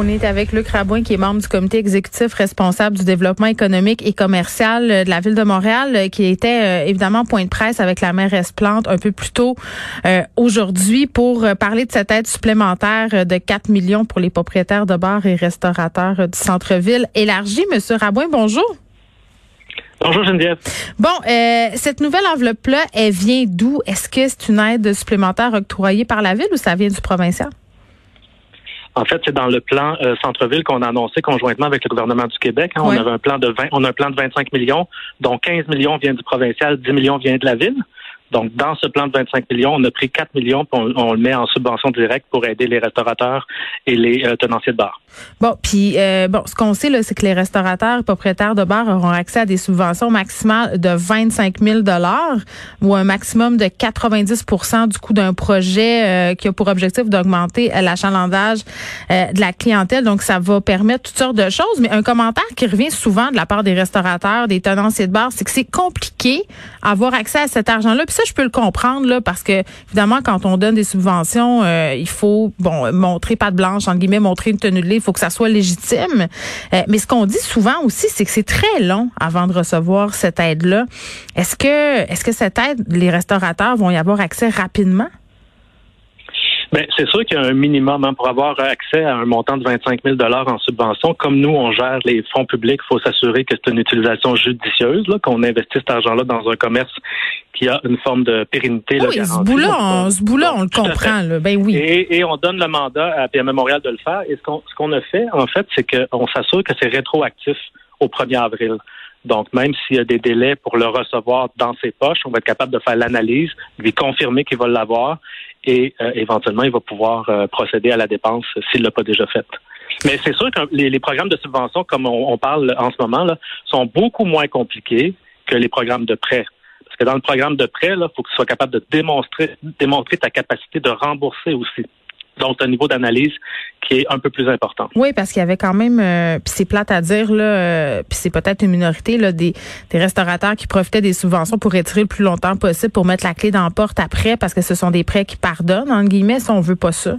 On est avec Luc Rabouin, qui est membre du comité exécutif responsable du développement économique et commercial euh, de la ville de Montréal, euh, qui était euh, évidemment point de presse avec la mairesse Plante un peu plus tôt aujourd'hui pour parler de cette aide supplémentaire de 4 millions pour les propriétaires de bars et restaurateurs du centre-ville élargie. Monsieur Rabouin, bonjour. Bonjour Geneviève. Bon, cette nouvelle enveloppe-là, elle vient d'où? Est-ce que c'est une aide supplémentaire octroyée par la ville ou ça vient du provincial? En fait, c'est dans le plan euh, centre-ville qu'on a annoncé conjointement avec le gouvernement du Québec. Hein. On avait un plan de 20, on a un plan de 25 millions, dont 15 millions viennent du provincial, 10 millions viennent de la ville. Donc, dans ce plan de 25 millions, on a pris 4 millions, puis on, le met en subvention directe pour aider les restaurateurs et les euh, tenanciers de bars. Bon, puis euh, bon, ce qu'on sait là, c'est que les restaurateurs propriétaires de bars auront accès à des subventions maximales de 25 000 dollars ou un maximum de 90% du coût d'un projet euh, qui a pour objectif d'augmenter l'achalandage de la clientèle. Donc, ça va permettre toutes sortes de choses. Mais un commentaire qui revient souvent de la part des restaurateurs, des tenanciers de bars, c'est que c'est compliqué avoir accès à cet argent-là ça, je peux le comprendre là, parce que évidemment, quand on donne des subventions, euh, il faut bon montrer pas de blanche entre guillemets, montrer une tenue de lait, il faut que ça soit légitime. Euh, mais ce qu'on dit souvent aussi, c'est que c'est très long avant de recevoir cette aide-là. Est-ce que est-ce que cette aide, les restaurateurs vont y avoir accès rapidement? Bien, c'est sûr qu'il y a un minimum hein, pour avoir accès à un montant de 25 000 en subvention. Comme nous, on gère les fonds publics, il faut s'assurer que c'est une utilisation judicieuse, qu'on investit cet argent-là dans un commerce qui a une forme de pérennité. Oui, ce bout-là, ce bout on le comprend. Là. Ben oui. Et, on donne le mandat à PME Montréal de le faire. Et ce qu'on ce qu'on a fait, en fait, c'est qu'on s'assure que c'est rétroactif au 1er avril. Donc, même s'il y a des délais pour le recevoir dans ses poches, on va être capable de faire l'analyse, lui confirmer qu'il va l'avoir et euh, éventuellement, il va pouvoir euh, procéder à la dépense s'il ne l'a pas déjà faite. Mais c'est sûr que les, programmes de subvention, comme on, parle en ce moment, là, sont beaucoup moins compliqués que les programmes de prêt. Parce que dans le programme de prêt, il faut que tu sois capable de démontrer, démontrer ta capacité de rembourser aussi. Donc, un niveau d'analyse qui est un peu plus important. Oui, parce qu'il y avait quand même, euh, puis c'est plate à dire, là, euh, puis c'est peut-être une minorité, là, des, des restaurateurs qui profitaient des subventions pour retirer le plus longtemps possible pour mettre la clé dans la porte après, parce que ce sont des prêts qui pardonnent, entre guillemets, si on veut pas ça.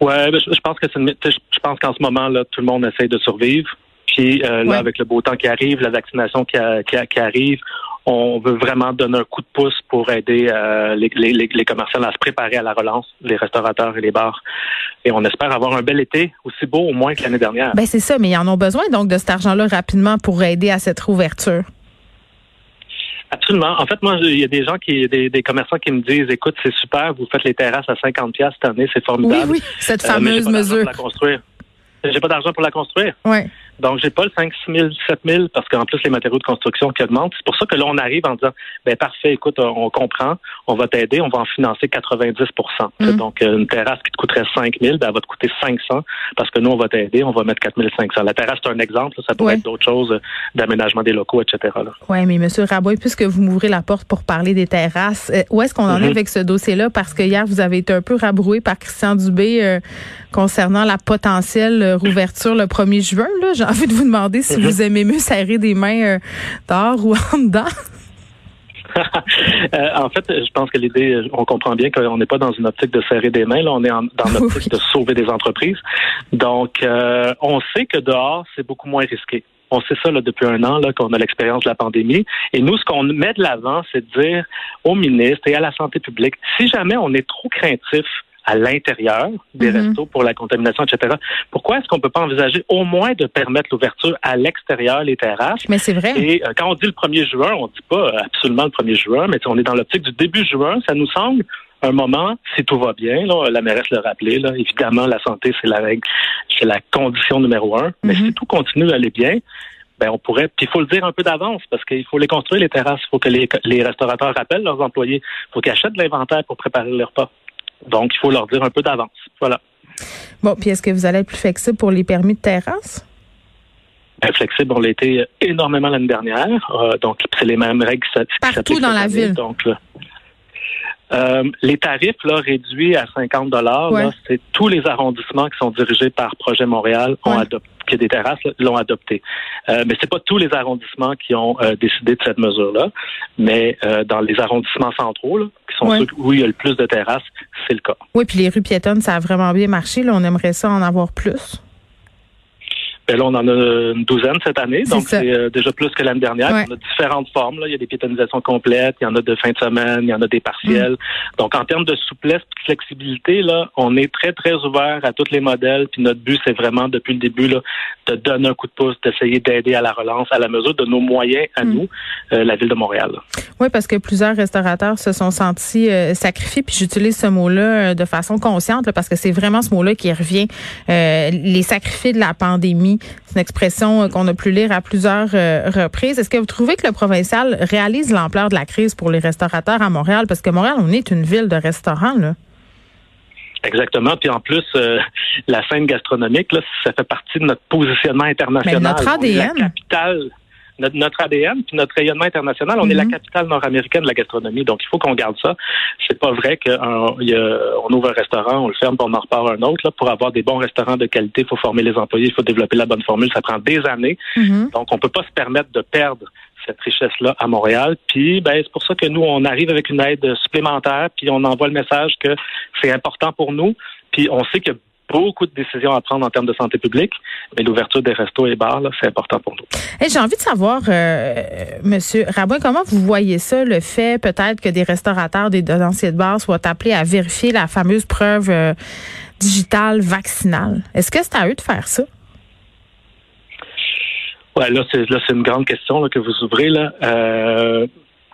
Ouais, ben, je, pense que c'est je pense qu'en ce moment là, tout le monde essaie de survivre. Puis euh, là, avec le beau temps qui arrive, la vaccination qui, qui arrive, on veut vraiment donner un coup de pouce pour aider euh, les, les, les, commerçants à se préparer à la relance, les restaurateurs et les bars. Et on espère avoir un bel été aussi beau au moins que l'année dernière. Ben c'est ça, mais ils en ont besoin donc de cet argent-là rapidement pour aider à cette rouverture. Absolument. En fait, moi, il y a des gens qui, des, des commerçants qui me disent, écoute, c'est super, vous faites les terrasses à 50 pièces cette année, c'est formidable. Oui, oui, cette euh, fameuse mesure. J'ai pas d'argent pour la construire. Ouais. Donc, j'ai pas le 5 000, 7 000 parce qu'en plus, les matériaux de construction qui augmentent. C'est pour ça que là, on arrive en disant, ben parfait, écoute, on comprend, on va t'aider, on va en financer 90 mm. Donc, une terrasse qui te coûterait 5 000, ben, elle va te coûter 500 parce que nous, on va t'aider, on va mettre 4 500. La terrasse, c'est un exemple. Ça pourrait être d'autres choses, d'aménagement des locaux, etc. Oui, mais Monsieur Raboy, puisque vous m'ouvrez la porte pour parler des terrasses, euh, où est-ce qu'on en est mm-hmm. avec ce dossier-là? Parce que hier, vous avez été un peu rabroué par Christian Dubé euh, concernant la potentielle euh, rouverture le 1er juin. J'ai envie de vous demander si vous aimez mieux serrer des mains euh, dehors ou en dedans. Euh, en fait, je pense que l'idée, on comprend bien qu'on n'est pas dans une optique de serrer des mains, là, on est dans l'optique de sauver des entreprises. Donc, euh, on sait que dehors, c'est beaucoup moins risqué. On sait ça là, depuis un an qu'on a l'expérience de la pandémie. Et nous, ce qu'on met de l'avant, c'est de dire au ministre et à la santé publique, si jamais on est trop craintif à l'intérieur des mhm. restos pour la contamination, etc. Pourquoi est-ce qu'on peut pas envisager au moins de permettre l'ouverture à l'extérieur, les terrasses? Mais c'est vrai. Et euh, quand on dit le 1er juin, on dit pas absolument le 1er juin, mais on est dans l'optique du début juin. Ça nous semble un moment, si tout va bien, là, la mairesse l'a rappelé, là, évidemment, la santé, c'est la règle, c'est la condition numéro un. Mais si tout continue à aller bien, ben on pourrait, puis il faut le dire un peu d'avance parce qu'il faut les construire les terrasses, il faut que les, les restaurateurs rappellent leurs employés, il faut qu'ils achètent de l'inventaire pour préparer leur repas. Donc il faut leur dire un peu d'avance. Voilà. Bon, puis est-ce que vous allez être plus flexible pour les permis de terrasse? Ben, flexible, on l'a été énormément l'année dernière, euh, donc c'est les mêmes règles qui Partout dans la ville. Donc euh, les tarifs là, réduits à 50 dollars, c'est tous les arrondissements qui sont dirigés par Projet Montréal ont Ouais. adopté, qui a des terrasses l'ont adopté. Euh, mais c'est pas tous les arrondissements qui ont euh, décidé de cette mesure-là, mais euh, dans les arrondissements centraux, là, qui sont ceux où il y a le plus de terrasses, c'est le cas. Oui, puis les rues piétonnes, ça a vraiment bien marché. Là, on aimerait ça en avoir plus. Ben là, on en a une douzaine cette année, donc c'est euh, déjà plus que l'année dernière. Ouais. On a différentes formes. Là. Il y a des piétonisations complètes, il y en a de fin de semaine, il y en a des partiels. Mm. Donc, en termes de souplesse et de flexibilité, là, on est très, très ouvert à tous les modèles. Puis notre but, c'est vraiment, depuis le début, là, de donner un coup de pouce, d'essayer d'aider à la relance à la mesure de nos moyens à Mm. nous, euh, la Ville de Montréal. Oui, parce que plusieurs restaurateurs se sont sentis euh, sacrifiés, puis j'utilise ce mot-là de façon consciente, là, parce que c'est vraiment ce mot-là qui revient. Les sacrifiés de la pandémie, c'est une expression euh, qu'on a pu lire à plusieurs euh, reprises. Est-ce que vous trouvez que le provincial réalise l'ampleur de la crise pour les restaurateurs à Montréal? Parce que Montréal, on est une ville de restaurants, là. Exactement. Puis en plus, euh, la scène gastronomique, là, ça fait partie de notre positionnement international. Mais notre la ADN. capitale, notre, notre ADN, puis notre rayonnement international, on est la Mhm. capitale nord-américaine de la gastronomie. Donc, il faut qu'on garde ça. C'est pas vrai qu'on ouvre un restaurant, on le ferme, puis on en repart un autre. Là. Pour avoir des bons restaurants de qualité, il faut former les employés, il faut développer la bonne formule. Ça prend des années. Mhm. Donc, on peut pas se permettre de perdre cette richesse-là à Montréal. Puis, ben, c'est pour ça que nous, on arrive avec une aide supplémentaire, puis on envoie le message que c'est important pour nous. Puis, on sait qu'il y a beaucoup de décisions à prendre en termes de santé publique, mais l'ouverture des restos et bars, c'est important pour nous. Hey, J'ai envie de savoir, euh, Monsieur Rabouin, comment vous voyez ça, le fait peut-être que des restaurateurs, des donanciers de bar soient appelés à vérifier la fameuse preuve euh, digitale vaccinale? Est-ce que c'est à eux de faire ça? Ouais, là, c'est là, c'est une grande question là, que vous ouvrez là. Euh,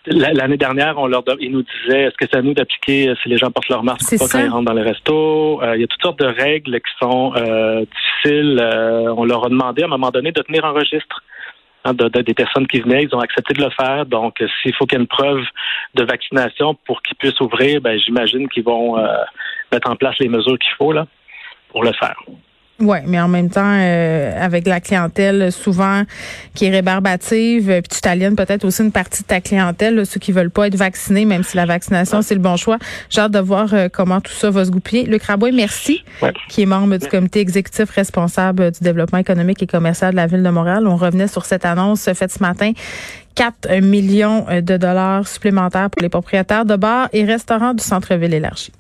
L'année dernière, on leur ils nous disaient est-ce que c'est à nous d'appliquer si les gens portent leur masque ou pas ça. quand ils rentrent dans les restos. Euh, il y a toutes sortes de règles qui sont euh, difficiles. Euh, on leur a demandé à un moment donné de tenir un registre hein, de, de- des personnes qui venaient. Ils ont accepté de le faire. Donc, euh, s'il faut qu'il y ait une preuve de vaccination pour qu'ils puissent ouvrir, ben j'imagine qu'ils vont euh, mettre en place les mesures qu'il faut là pour le faire. Oui, mais en même temps, euh, avec la clientèle souvent qui est rébarbative, euh, puis tu t'aliènes peut-être aussi une partie de ta clientèle, là, ceux qui veulent pas être vaccinés, même si la vaccination, c'est le bon choix. J'ai hâte de voir euh, comment tout ça va se goupiller. Luc Rabouin, merci, Ouais. qui est membre du comité exécutif responsable du développement économique et commercial de la Ville de Montréal. On revenait sur cette annonce faite ce matin. 4 millions de dollars supplémentaires pour les propriétaires de bars et restaurants du centre-ville élargi.